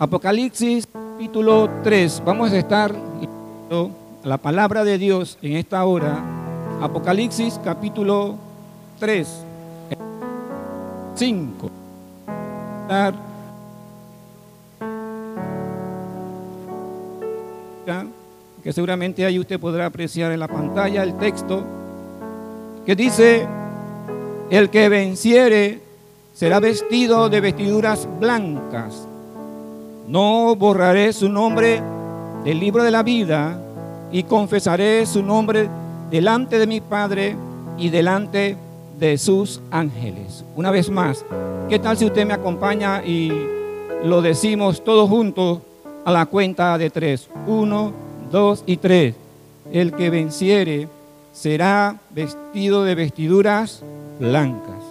Apocalipsis capítulo 3. Vamos a estar leyendo la palabra de Dios en esta hora. Apocalipsis capítulo 3. 5. Que seguramente ahí usted podrá apreciar en la pantalla el texto que dice, el que venciere será vestido de vestiduras blancas. No borraré su nombre del libro de la vida y confesaré su nombre delante de mi Padre y delante de sus ángeles. Una vez más, ¿qué tal si usted me acompaña y lo decimos todos juntos a la cuenta de tres? Uno, dos y tres. El que venciere será vestido de vestiduras blancas.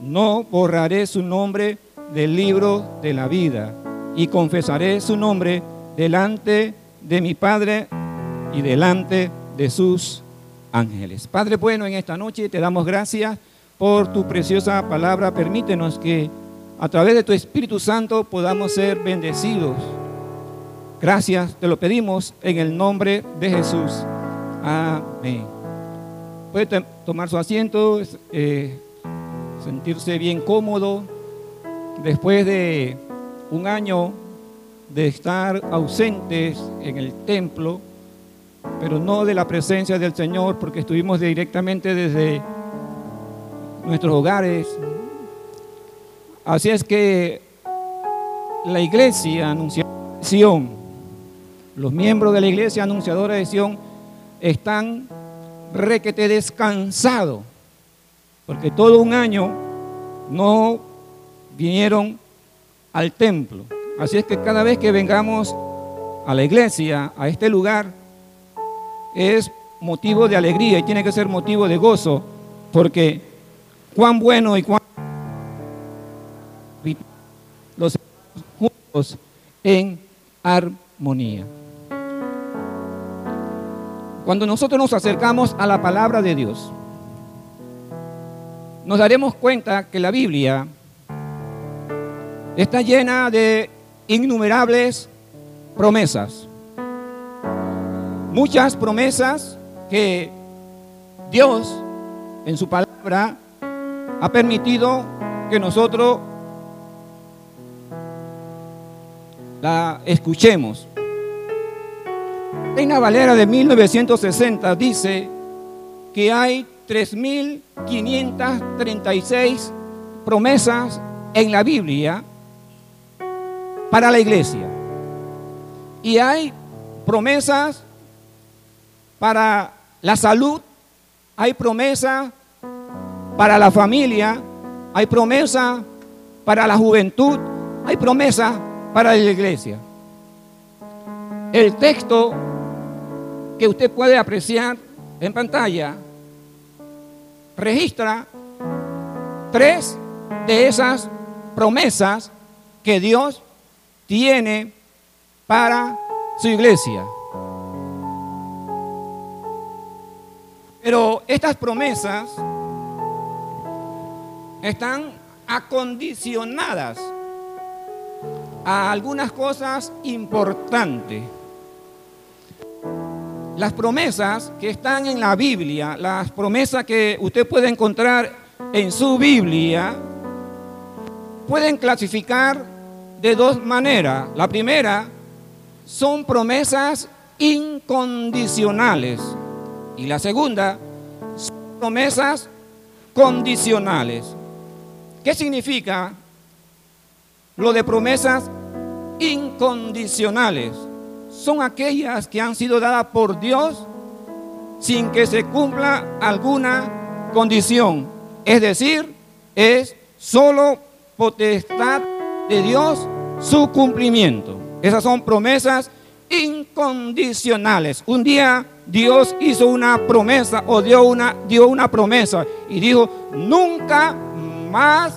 No borraré su nombre del libro de la vida y confesaré su nombre delante de mi Padre y delante de sus ángeles. Padre bueno, en esta noche te damos gracias por tu preciosa palabra. Permítenos que a través de tu Espíritu Santo podamos ser bendecidos. Gracias, te lo pedimos en el nombre de Jesús. Amén. Puede tomar su asiento, eh, sentirse bien cómodo. Después de un año de estar ausentes en el templo, pero no de la presencia del Señor, porque estuvimos directamente desde nuestros hogares. Así es que la iglesia anunciadora de Sion, los miembros de la iglesia anunciadora de Sion están requete descansado, porque todo un año no vinieron al templo. Así es que cada vez que vengamos a la iglesia, a este lugar, es motivo de alegría y tiene que ser motivo de gozo, porque cuán bueno y cuán los juntos en armonía. Cuando nosotros nos acercamos a la palabra de Dios, nos daremos cuenta que la Biblia está llena de innumerables promesas. Muchas promesas que Dios en su palabra ha permitido que nosotros la escuchemos. Reina Valera de 1960 dice que hay 3.536 promesas en la Biblia para la iglesia. Y hay promesas para la salud, hay promesas para la familia, hay promesas para la juventud, hay promesas para la iglesia. El texto que usted puede apreciar en pantalla registra tres de esas promesas que Dios tiene para su iglesia. Pero estas promesas están acondicionadas a algunas cosas importantes. Las promesas que están en la Biblia, las promesas que usted puede encontrar en su Biblia, pueden clasificar de dos maneras. La primera son promesas incondicionales y la segunda son promesas condicionales. ¿Qué significa lo de promesas incondicionales? son aquellas que han sido dadas por Dios sin que se cumpla alguna condición. Es decir, es solo potestad de Dios su cumplimiento. Esas son promesas incondicionales. Un día Dios hizo una promesa o dio una, dio una promesa y dijo, nunca más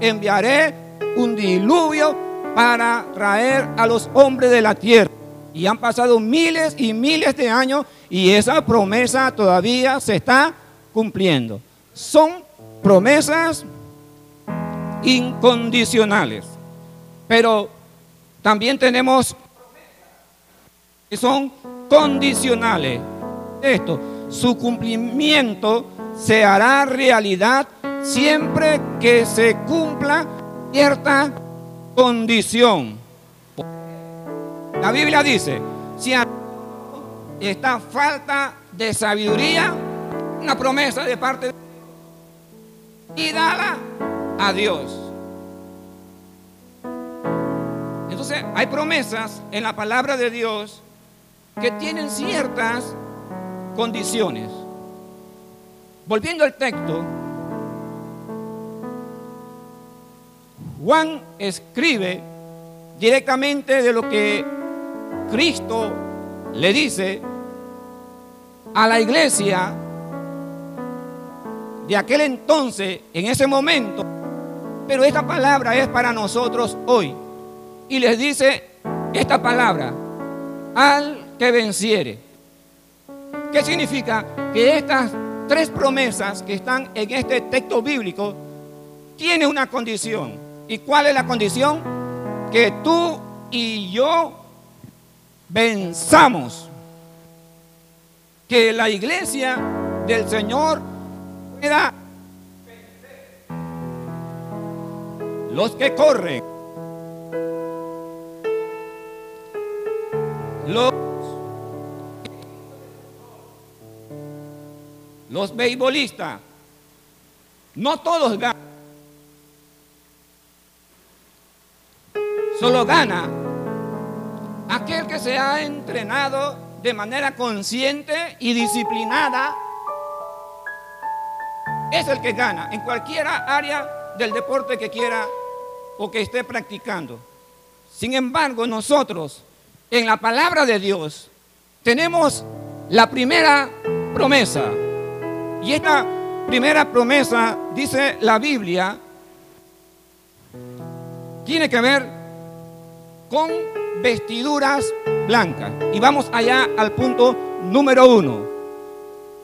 enviaré un diluvio para traer a los hombres de la tierra. Y han pasado miles y miles de años y esa promesa todavía se está cumpliendo. Son promesas incondicionales. Pero también tenemos que son condicionales. Esto, su cumplimiento se hará realidad siempre que se cumpla cierta condición. La Biblia dice, si esta falta de sabiduría, una promesa de parte de Dios, y dala a Dios. Entonces, hay promesas en la palabra de Dios que tienen ciertas condiciones. Volviendo al texto, Juan escribe directamente de lo que Cristo le dice a la iglesia de aquel entonces, en ese momento, pero esta palabra es para nosotros hoy. Y les dice esta palabra, al que venciere. ¿Qué significa? Que estas tres promesas que están en este texto bíblico tienen una condición. ¿Y cuál es la condición? Que tú y yo venzamos. Que la iglesia del Señor pueda los que corren, los, los beisbolistas, no todos ganan. Solo gana aquel que se ha entrenado de manera consciente y disciplinada. Es el que gana en cualquier área del deporte que quiera o que esté practicando. Sin embargo, nosotros en la palabra de Dios tenemos la primera promesa. Y esta primera promesa, dice la Biblia, tiene que ver con vestiduras blancas. Y vamos allá al punto número uno.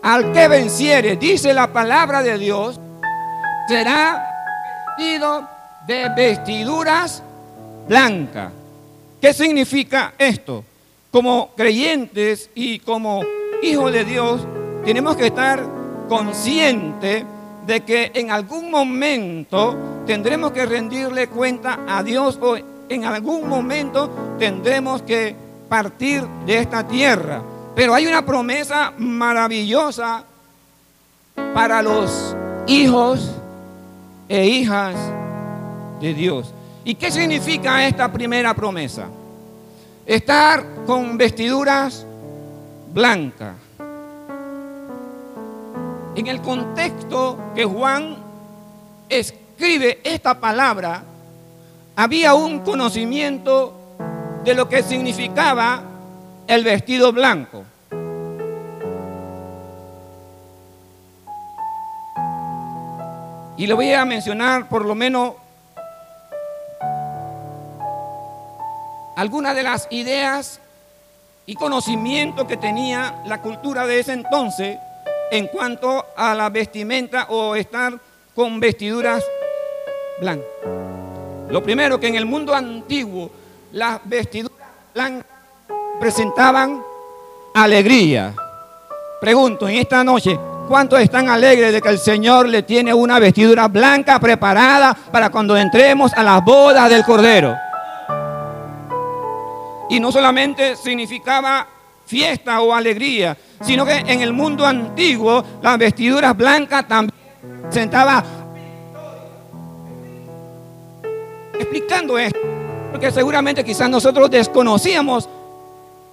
Al que venciere, dice la palabra de Dios, será vestido de vestiduras blancas. ¿Qué significa esto? Como creyentes y como hijos de Dios, tenemos que estar conscientes de que en algún momento tendremos que rendirle cuenta a Dios o en algún momento tendremos que partir de esta tierra. Pero hay una promesa maravillosa para los hijos e hijas de Dios. ¿Y qué significa esta primera promesa? Estar con vestiduras blancas. En el contexto que Juan escribe esta palabra, había un conocimiento de lo que significaba el vestido blanco. Y le voy a mencionar por lo menos algunas de las ideas y conocimientos que tenía la cultura de ese entonces en cuanto a la vestimenta o estar con vestiduras blancas. Lo primero que en el mundo antiguo las vestiduras blancas presentaban alegría. Pregunto en esta noche, ¿cuántos están alegres de que el Señor le tiene una vestidura blanca preparada para cuando entremos a las bodas del Cordero? Y no solamente significaba fiesta o alegría, sino que en el mundo antiguo las vestiduras blancas también presentaban explicando esto, porque seguramente quizás nosotros desconocíamos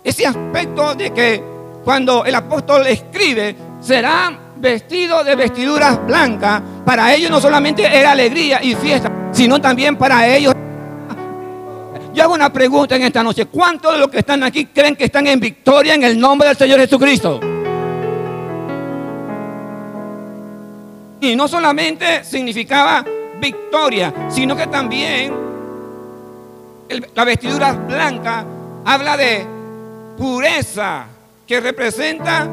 ese aspecto de que cuando el apóstol escribe, será vestido de vestiduras blancas, para ellos no solamente era alegría y fiesta, sino también para ellos yo hago una pregunta en esta noche. ¿Cuántos de los que están aquí creen que están en victoria en el nombre del Señor Jesucristo? Y no solamente significaba victoria, sino que también la vestidura blanca habla de pureza, que representa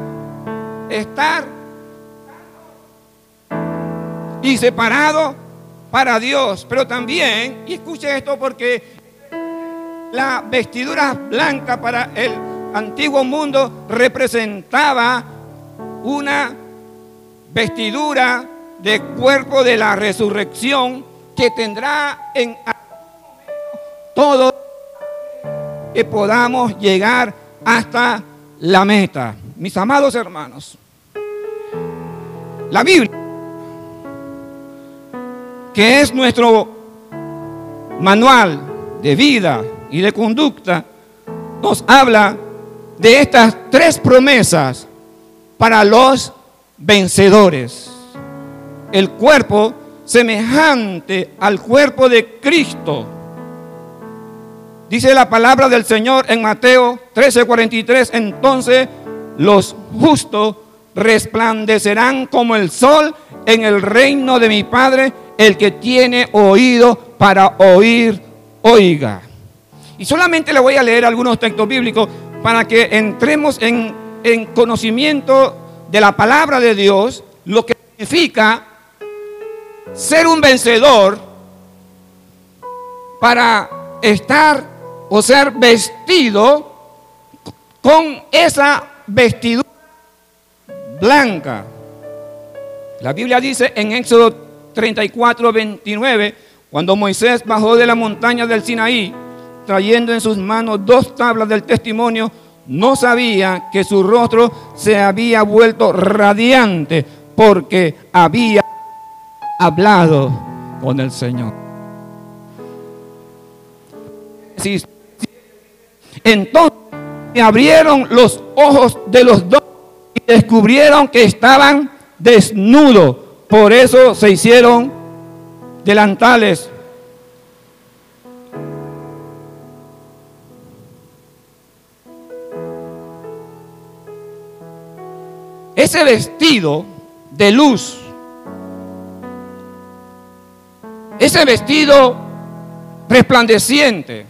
estar y separado para Dios. Pero también, y escuche esto porque la vestidura blanca para el antiguo mundo representaba una vestidura de cuerpo de la resurrección que tendrá en todo que podamos llegar hasta la meta. Mis amados hermanos, la Biblia, que es nuestro manual de vida y de conducta, nos habla de estas tres promesas para los vencedores. El cuerpo semejante al cuerpo de Cristo. Dice la palabra del Señor en Mateo 13:43, entonces los justos resplandecerán como el sol en el reino de mi Padre, el que tiene oído para oír, oiga. Y solamente le voy a leer algunos textos bíblicos para que entremos en, en conocimiento de la palabra de Dios, lo que significa ser un vencedor para estar o ser vestido con esa vestidura blanca. La Biblia dice en Éxodo 34, 29, cuando Moisés bajó de la montaña del Sinaí, trayendo en sus manos dos tablas del testimonio, no sabía que su rostro se había vuelto radiante porque había hablado con el Señor. Entonces me abrieron los ojos de los dos y descubrieron que estaban desnudos. Por eso se hicieron delantales. Ese vestido de luz ese vestido resplandeciente.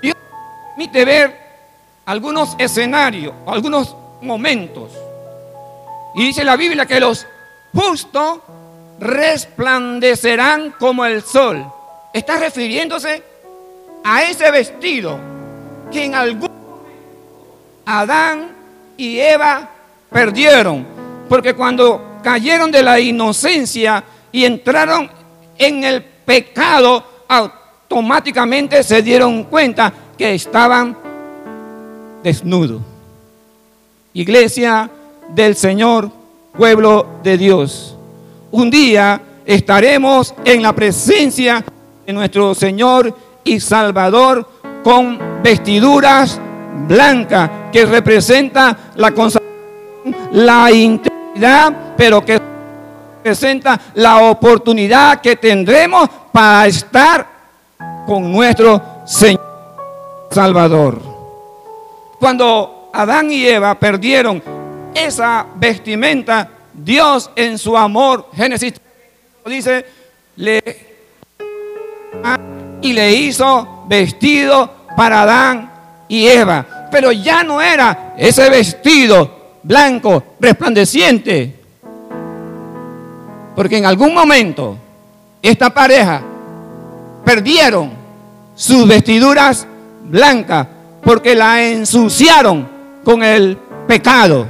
Dios permite ver algunos escenarios, algunos momentos. Y dice la Biblia que los justos resplandecerán como el sol. Está refiriéndose a ese vestido que en algún Adán y Eva perdieron. Porque cuando cayeron de la inocencia y entraron en el pecado, automáticamente se dieron cuenta que estaban desnudos. Iglesia del Señor, pueblo de Dios. Un día estaremos en la presencia de nuestro Señor y Salvador con vestiduras blancas que representa la consagración, la integridad pero que presenta la oportunidad que tendremos para estar con nuestro Señor Salvador. Cuando Adán y Eva perdieron esa vestimenta, Dios en su amor, Génesis dice, le y le hizo vestido para Adán y Eva. Pero ya no era ese vestido blanco, resplandeciente, porque en algún momento esta pareja perdieron sus vestiduras blancas porque la ensuciaron con el pecado.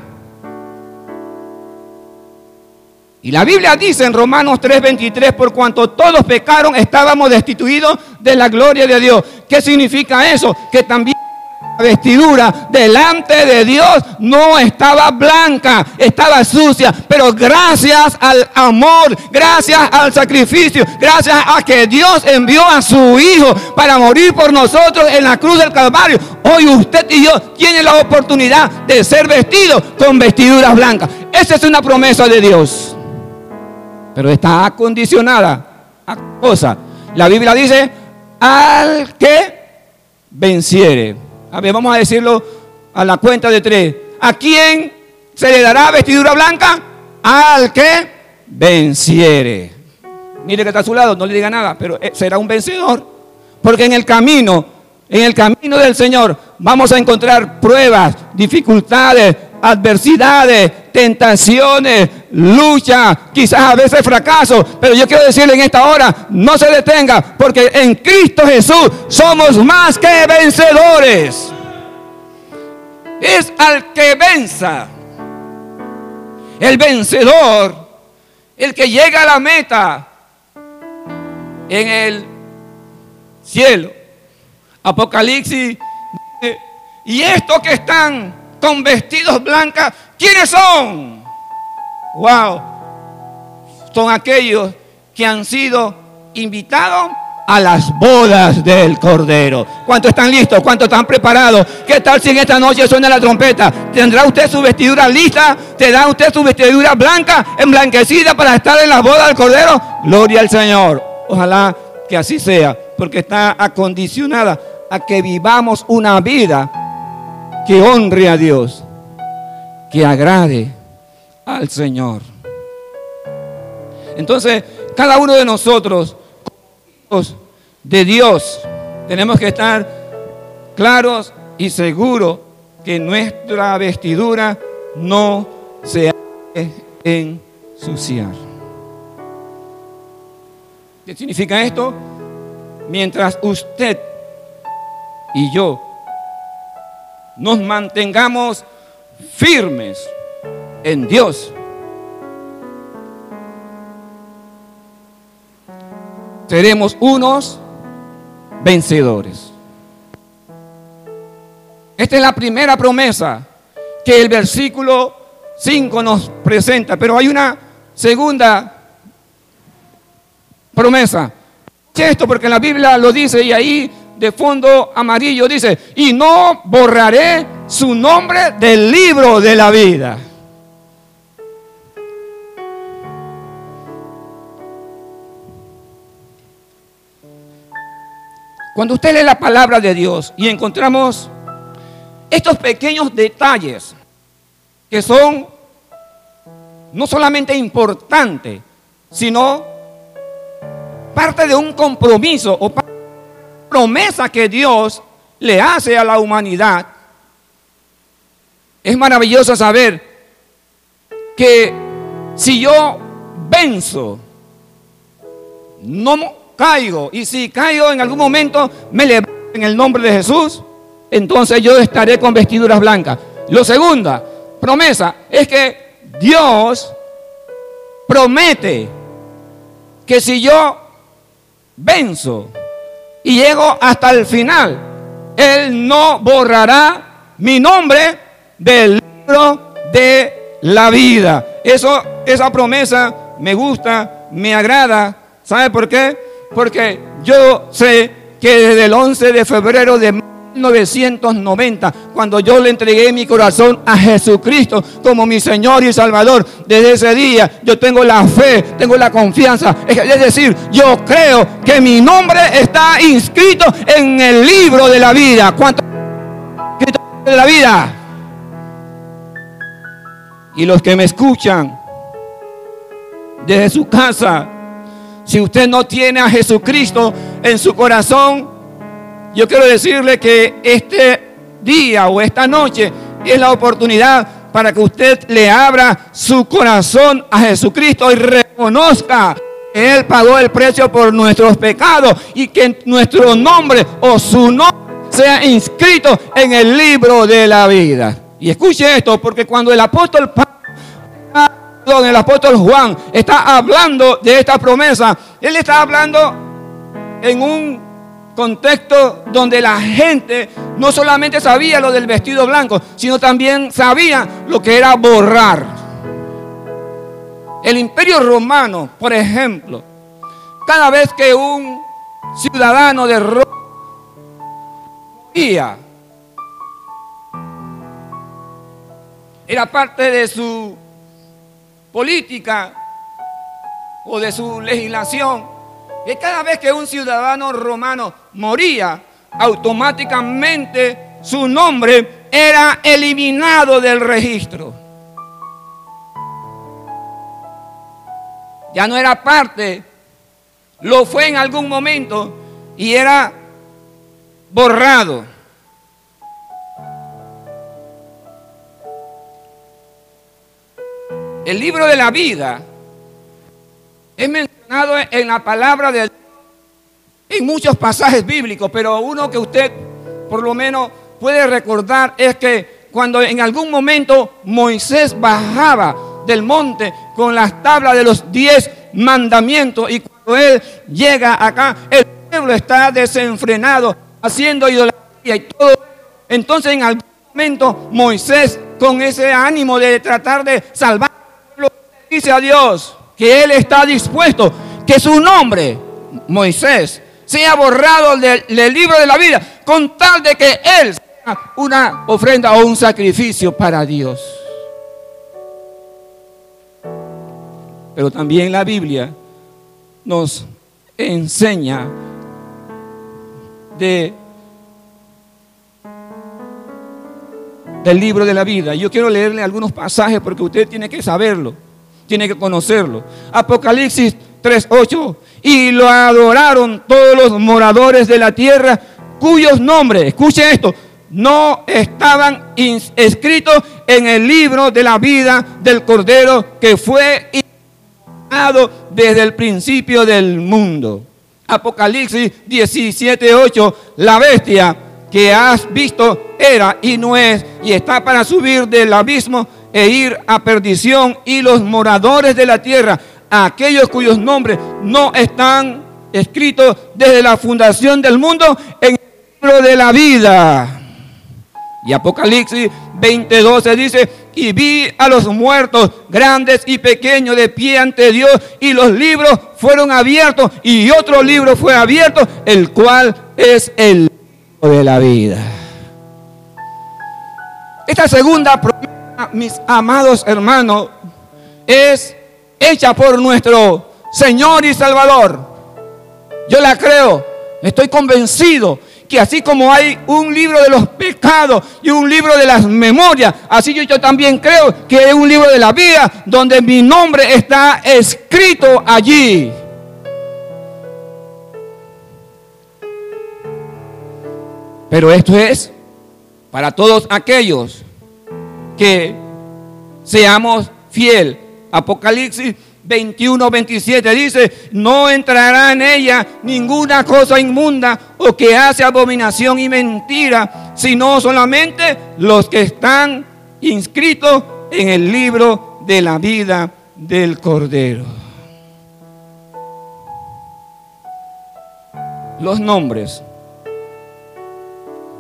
Y la Biblia dice en Romanos 3:23, por cuanto todos pecaron, estábamos destituidos de la gloria de Dios. ¿Qué significa eso? Que también vestidura delante de Dios no estaba blanca, estaba sucia, pero gracias al amor, gracias al sacrificio, gracias a que Dios envió a su Hijo para morir por nosotros en la cruz del Calvario, hoy usted y yo tienen la oportunidad de ser vestidos con vestiduras blancas. Esa es una promesa de Dios, pero está acondicionada a cosa. La Biblia dice, al que venciere. A ver, vamos a decirlo a la cuenta de tres. ¿A quién se le dará vestidura blanca? Al que venciere. Mire que está a su lado, no le diga nada, pero eh, será un vencedor. Porque en el camino, en el camino del Señor, vamos a encontrar pruebas, dificultades, adversidades, tentaciones, lucha, quizás a veces fracaso, pero yo quiero decirle en esta hora, no se detenga, porque en Cristo Jesús somos más que vencedores. Es al que venza, el vencedor, el que llega a la meta en el cielo. Apocalipsis. Y estos que están con vestidos blancos, ¿quiénes son? Wow. Son aquellos que han sido invitados a las bodas del Cordero. ¿Cuántos están listos? ¿Cuántos están preparados? ¿Qué tal si en esta noche suena la trompeta? ¿Tendrá usted su vestidura lista? ¿Tendrá usted su vestidura blanca, emblanquecida para estar en las bodas del Cordero? Gloria al Señor. Ojalá que así sea, porque está acondicionada a que vivamos una vida que honre a Dios, que agrade al Señor. Entonces, cada uno de nosotros, de Dios, tenemos que estar claros y seguros que nuestra vestidura no se ensuciar. ¿Qué significa esto? Mientras usted y yo nos mantengamos firmes en Dios, seremos unos vencedores. Esta es la primera promesa que el versículo 5 nos presenta, pero hay una segunda promesa. Esto porque la Biblia lo dice y ahí de fondo amarillo dice, y no borraré su nombre del libro de la vida. Cuando usted lee la palabra de Dios y encontramos estos pequeños detalles que son no solamente importantes, sino parte de un compromiso o promesa que Dios le hace a la humanidad. Es maravilloso saber que si yo venzo, no caigo. Y si caigo en algún momento, me levanto en el nombre de Jesús, entonces yo estaré con vestiduras blancas. Lo segunda promesa es que Dios promete que si yo venzo y llego hasta el final, Él no borrará mi nombre del libro de la vida. Eso, esa promesa me gusta, me agrada. ¿Sabe por qué? Porque yo sé que desde el 11 de febrero de 1990, cuando yo le entregué mi corazón a Jesucristo como mi Señor y Salvador, desde ese día yo tengo la fe, tengo la confianza. Es decir, yo creo que mi nombre está inscrito en el libro de la vida. ¿Cuánto de la vida? Y los que me escuchan desde su casa, si usted no tiene a Jesucristo en su corazón, yo quiero decirle que este día o esta noche es la oportunidad para que usted le abra su corazón a Jesucristo y reconozca que Él pagó el precio por nuestros pecados y que nuestro nombre o su nombre sea inscrito en el libro de la vida. Y escuche esto, porque cuando el apóstol donde el apóstol Juan está hablando de esta promesa, él está hablando en un contexto donde la gente no solamente sabía lo del vestido blanco, sino también sabía lo que era borrar. El imperio romano, por ejemplo, cada vez que un ciudadano de Roma era parte de su política o de su legislación, que cada vez que un ciudadano romano moría, automáticamente su nombre era eliminado del registro. Ya no era parte, lo fue en algún momento y era borrado. El libro de la vida es mencionado en la palabra de en muchos pasajes bíblicos, pero uno que usted por lo menos puede recordar es que cuando en algún momento Moisés bajaba del monte con las tablas de los diez mandamientos y cuando él llega acá, el pueblo está desenfrenado, haciendo idolatría y todo. Entonces en algún momento Moisés con ese ánimo de tratar de salvar dice a Dios que él está dispuesto, que su nombre, Moisés, sea borrado del, libro de la vida, con tal de que Él sea una ofrenda o un sacrificio para Dios. Pero también la Biblia nos enseña de del libro de la vida. Yo quiero leerle algunos pasajes porque usted tiene que saberlo, tiene que conocerlo. Apocalipsis 3:8 y lo adoraron todos los moradores de la tierra cuyos nombres, escuchen esto, no estaban escritos en el libro de la vida del Cordero que fue desde el principio del mundo. Apocalipsis 17:8, la bestia que has visto era y no es y está para subir del abismo e ir a perdición y los moradores de la tierra aquellos cuyos nombres no están escritos desde la fundación del mundo en el libro de la vida. Y Apocalipsis 20:12 dice, y vi a los muertos, grandes y pequeños, de pie ante Dios, y los libros fueron abiertos, y otro libro fue abierto, el cual es el libro de la vida. Esta segunda promesa, mis amados hermanos, es hecha por nuestro Señor y Salvador. Yo la creo, estoy convencido que así como hay un libro de los pecados y un libro de las memorias, así yo, yo también creo que hay un libro de la vida donde mi nombre está escrito allí. Pero esto es para todos aquellos que seamos fieles Apocalipsis 21, 27 dice, no entrará en ella ninguna cosa inmunda o que hace abominación y mentira, sino solamente los que están inscritos en el libro de la vida del Cordero. Los nombres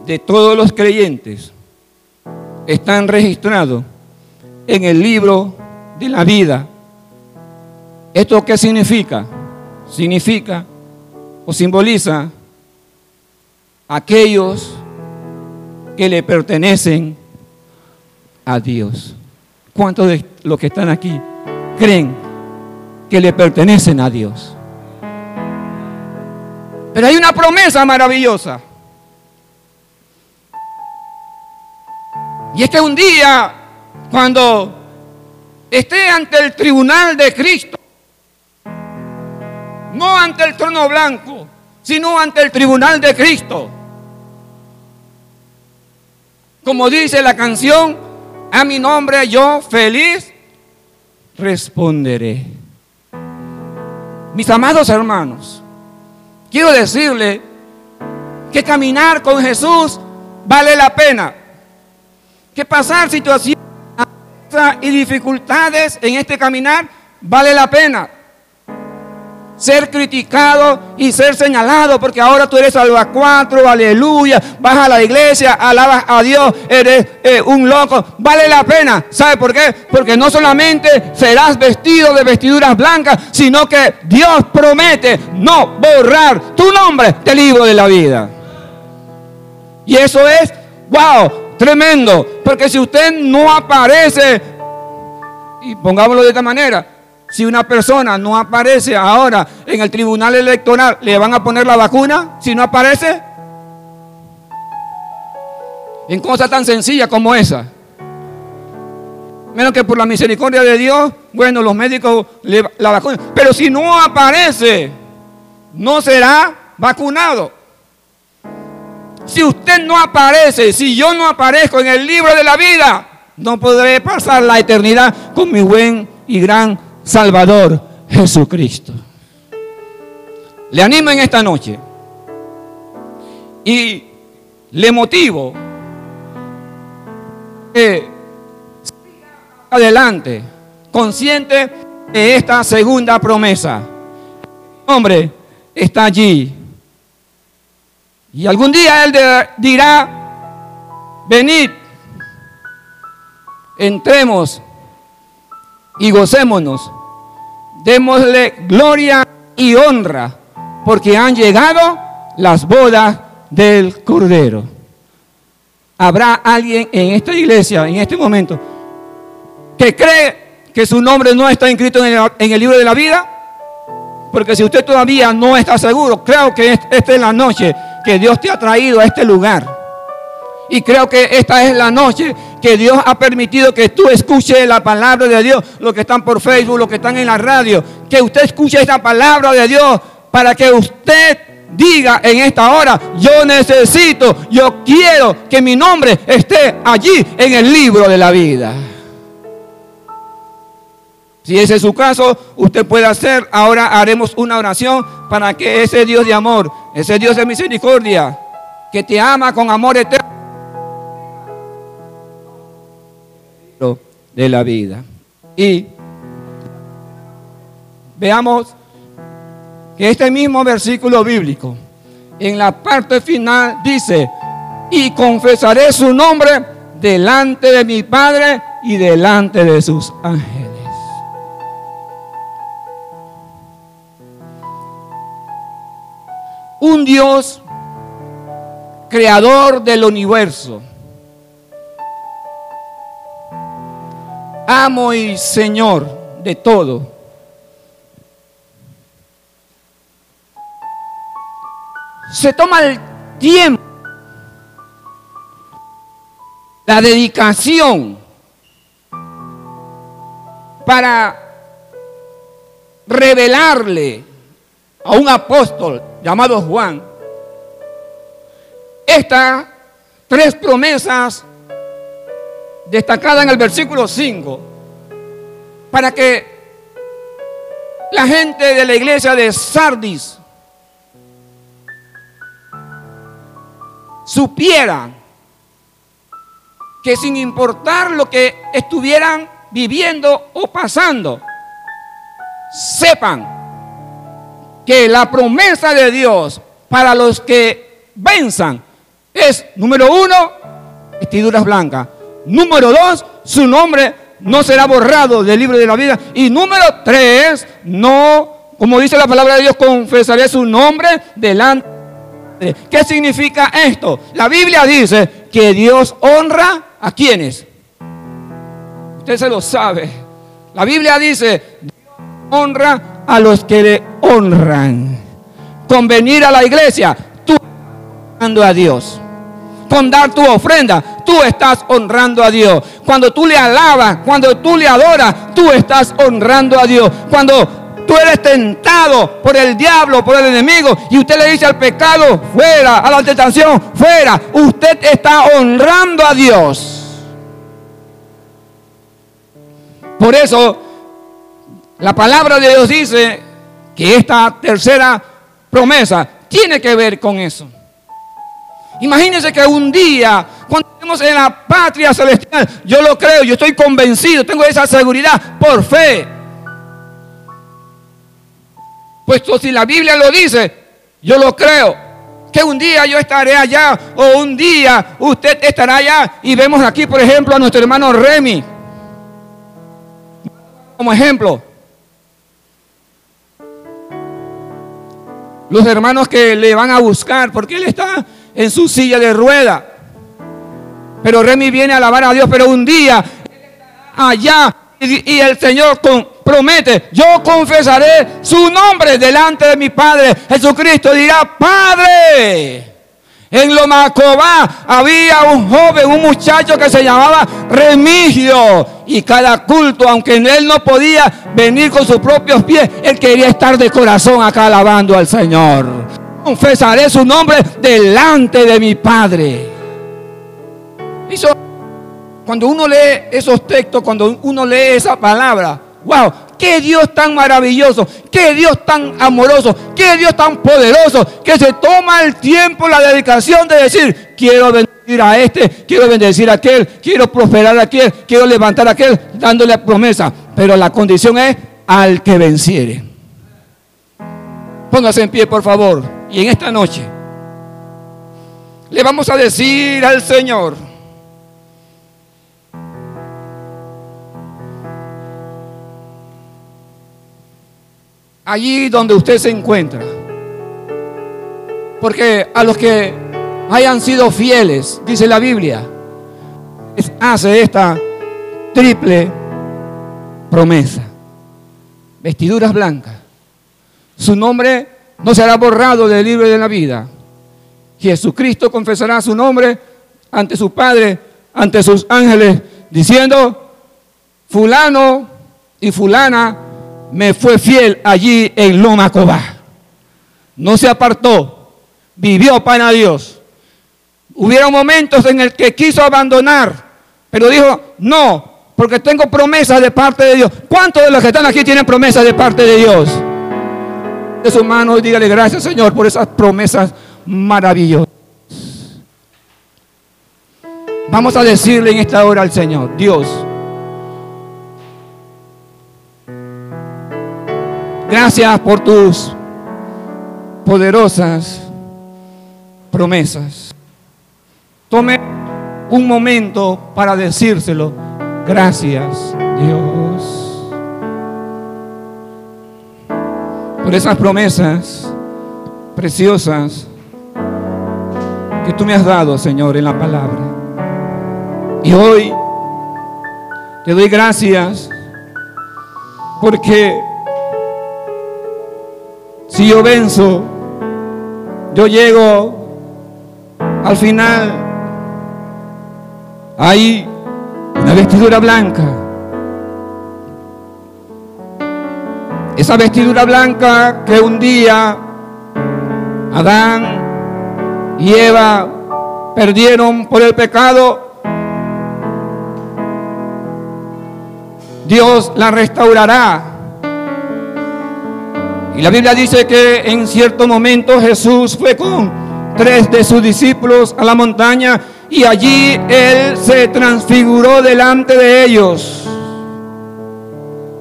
de todos los creyentes están registrados en el libro de la vida. ¿Esto qué significa? Significa o simboliza aquellos que le pertenecen a Dios. ¿Cuántos de los que están aquí creen que le pertenecen a Dios? Pero hay una promesa maravillosa. Y es que un día, cuando esté ante el tribunal de Cristo. No ante el trono blanco, sino ante el tribunal de Cristo. Como dice la canción, a mi nombre yo feliz responderé. Mis amados hermanos, quiero decirle que caminar con Jesús vale la pena. Que pasar situaciones y dificultades en este caminar, vale la pena ser criticado y ser señalado, porque ahora tú eres salva cuatro, aleluya, vas a la iglesia, alabas a Dios, eres eh, un loco, vale la pena. ¿Sabe por qué? Porque no solamente serás vestido de vestiduras blancas, sino que Dios promete no borrar tu nombre del libro de la vida. Y eso es, wow, tremendo, porque si usted no aparece, y pongámoslo de esta manera, si una persona no aparece ahora en el tribunal electoral, ¿le van a poner la vacuna si no aparece? En cosas tan sencillas como esa. Menos que por la misericordia de Dios, bueno, los médicos le, la vacuna. Pero si no aparece, no será vacunado. Si usted no aparece, si yo no aparezco en el libro de la vida, no podré pasar la eternidad con mi buen y gran Salvador Jesucristo. Le animo en esta noche y le motivo que adelante, consciente de esta segunda promesa. Hombre, está allí. Y algún día Él dirá, venid, entremos y gocémonos. Démosle gloria y honra, porque han llegado las bodas del Cordero. Habrá alguien en esta iglesia, en este momento, que cree que su nombre no está inscrito en el, en el libro de la vida. Porque si usted todavía no está seguro, creo que esta es la noche que Dios te ha traído a este lugar. Y creo que esta es la noche que Dios ha permitido que tú escuches la palabra de Dios, los que están por Facebook, los que están en la radio, que usted escuche esta palabra de Dios para que usted diga en esta hora, yo necesito, yo quiero que mi nombre esté allí en el libro de la vida. Si ese es su caso, usted puede hacer, ahora haremos una oración para que ese Dios de amor, ese Dios de misericordia, que te ama con amor eterno, de la vida. Y veamos que este mismo versículo bíblico, en la parte final dice, y confesaré su nombre delante de mi Padre y delante de sus ángeles. Un Dios creador del universo, amo y Señor de todo. Se toma el tiempo, la dedicación para revelarle a un apóstol llamado Juan, estas tres promesas destacadas en el versículo 5, para que la gente de la iglesia de Sardis supiera que sin importar lo que estuvieran viviendo o pasando, sepan que la promesa de Dios para los que venzan es, número uno, vestiduras blancas. Número dos, su nombre no será borrado del libro de la vida. Y número tres, no, como dice la palabra de Dios, confesaré su nombre delante. ¿Qué significa esto? La Biblia dice que Dios honra a quienes. Usted se lo sabe. La Biblia dice, honra a los que le honran. Con venir a la iglesia, tú estás honrando a Dios. Con dar tu ofrenda, tú estás honrando a Dios. Cuando tú le alabas, cuando tú le adoras, tú estás honrando a Dios. Cuando tú eres tentado por el diablo, por el enemigo, y usted le dice al pecado, fuera, a la tentación, fuera, usted está honrando a Dios. Por eso la palabra de Dios dice que esta tercera promesa tiene que ver con eso. Imagínense que un día, cuando estemos en la patria celestial, yo lo creo, yo estoy convencido, tengo esa seguridad por fe. Puesto si la Biblia lo dice, yo lo creo. Que un día yo estaré allá o un día usted estará allá y vemos aquí, por ejemplo, a nuestro hermano Remy. Como ejemplo, Los hermanos que le van a buscar porque él está en su silla de rueda. Pero Remy viene a alabar a Dios, pero un día allá y, el Señor promete, yo confesaré su nombre delante de mi Padre. Jesucristo dirá, Padre. En Lomacobá había un joven, un muchacho que se llamaba Remigio. Y cada culto, aunque él no podía venir con sus propios pies, él quería estar de corazón acá alabando al Señor. Confesaré su nombre delante de mi Padre. cuando uno lee esos textos, cuando uno lee esa palabra, wow, qué Dios tan maravilloso, qué Dios tan amoroso, qué Dios tan poderoso, que se toma el tiempo, la dedicación de decir, quiero bendecir a este, quiero bendecir a aquel, quiero prosperar a aquel, quiero levantar a aquel, dándole promesa. Pero la condición es al que venciere. Póngase en pie, por favor. Y en esta noche le vamos a decir al Señor, allí donde usted se encuentra. Porque a los que hayan sido fieles, dice la Biblia, hace esta triple promesa. Vestiduras blancas. Su nombre no será borrado del libro de la vida. Jesucristo confesará su nombre ante su Padre, ante sus ángeles, diciendo, fulano y fulana me fue fiel allí en Loma Cobá. No se apartó, vivió para Dios. Hubieron momentos en el que quiso abandonar, pero dijo, no, porque tengo promesas de parte de Dios. ¿Cuántos de los que están aquí tienen promesas de parte de Dios? De su mano y dígale gracias Señor por esas promesas maravillosas. Vamos a decirle en esta hora al Señor, Dios, Gracias por tus poderosas promesas. Tome un momento para decírselo. Gracias, Dios. Por esas promesas preciosas que tú me has dado, Señor, en la palabra. Y hoy te doy gracias porque si yo venzo, yo llego al final. Hay una vestidura blanca. Esa vestidura blanca que un día Adán y Eva perdieron por el pecado, Dios la restaurará y la Biblia dice que en cierto momento Jesús fue con tres de sus discípulos a la montaña y allí Él se transfiguró delante de ellos.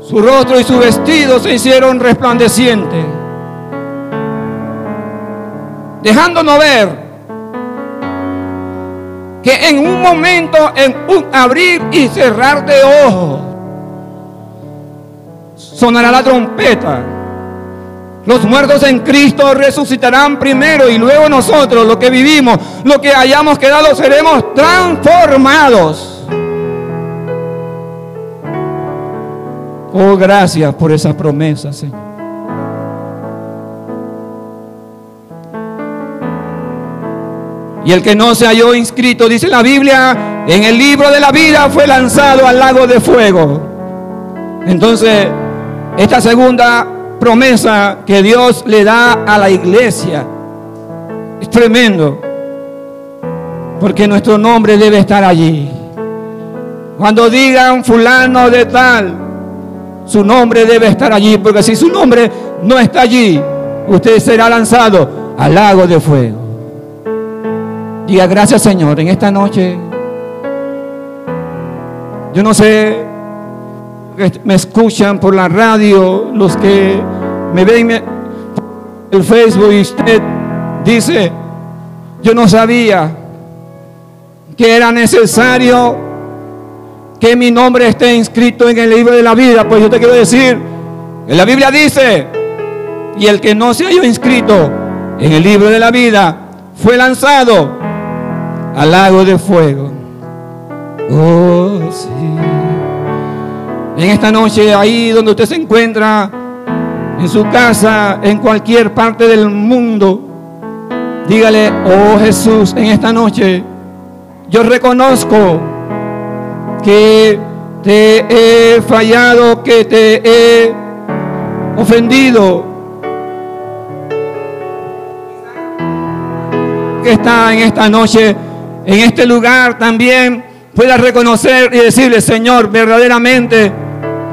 Su rostro y su vestido se hicieron resplandecientes, dejándonos ver que en un momento, en un abrir y cerrar de ojos, sonará la trompeta los muertos en Cristo resucitarán primero y luego nosotros, lo que vivimos, lo que hayamos quedado, seremos transformados. Oh, gracias por esa promesa, Señor. Y el que no se halló inscrito, dice la Biblia, en el libro de la vida fue lanzado al lago de fuego. Entonces, esta segunda promesa que Dios le da a la iglesia. Es tremendo. Porque nuestro nombre debe estar allí. Cuando digan fulano de tal, su nombre debe estar allí. Porque si su nombre no está allí, usted será lanzado al lago de fuego. Diga gracias Señor en esta noche. Yo no sé me escuchan por la radio, los que me ven en el Facebook y usted dice, yo no sabía que era necesario que mi nombre esté inscrito en el libro de la vida. Pues yo te quiero decir, que la Biblia dice, y el que no se haya inscrito en el libro de la vida fue lanzado al lago de fuego. Oh, sí en esta noche, ahí donde usted se encuentra, en su casa, en cualquier parte del mundo, dígale, oh Jesús, en esta noche, yo reconozco que te he fallado, que te he ofendido. Que está en esta noche, en este lugar también, pueda reconocer y decirle, Señor, verdaderamente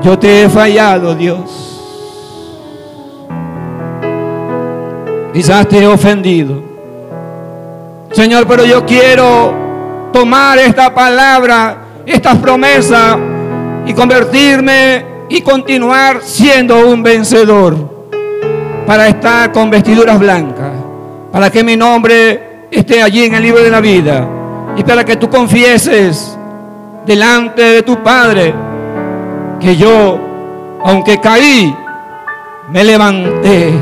Yo te he fallado, Dios. Quizás te he ofendido. Señor, pero yo quiero tomar esta palabra, estas promesas y convertirme y continuar siendo un vencedor para estar con vestiduras blancas, para que mi nombre esté allí en el libro de la vida y para que tú confieses delante de tu Padre que yo, aunque caí, me levanté